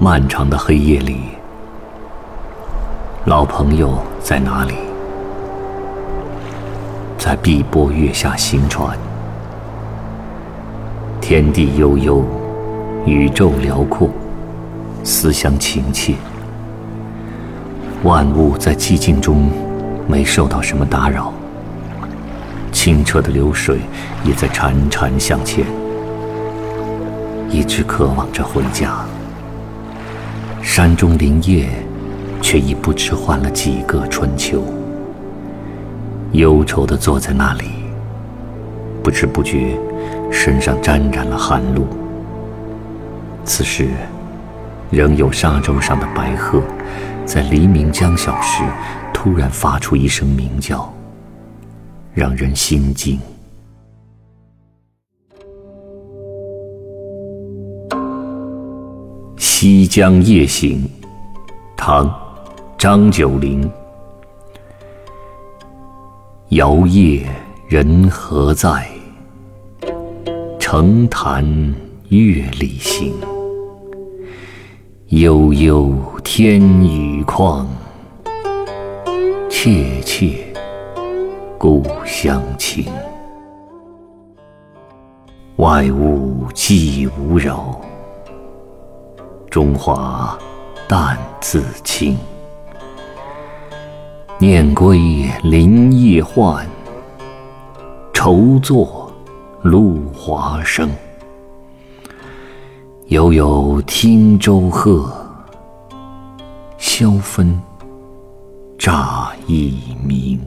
漫长的黑夜里，老朋友在哪里？在碧波月下行船，天地悠悠，宇宙辽阔，思乡情切，万物在寂静中没受到什么打扰，清澈的流水也在潺潺向前，一直渴望着回家。山中林叶，却已不知换了几个春秋。忧愁地坐在那里，不知不觉，身上沾染了寒露。此时，仍有沙洲上的白鹤，在黎明将晓时，突然发出一声鸣叫，让人心惊。《西江夜行》，唐·张九龄。摇曳人何在？城潭月里行。悠悠天宇旷，切切故乡情。外物既无扰。中华淡自清，念归林叶换，愁作露华生。悠悠听舟鹤，晓分乍一鸣。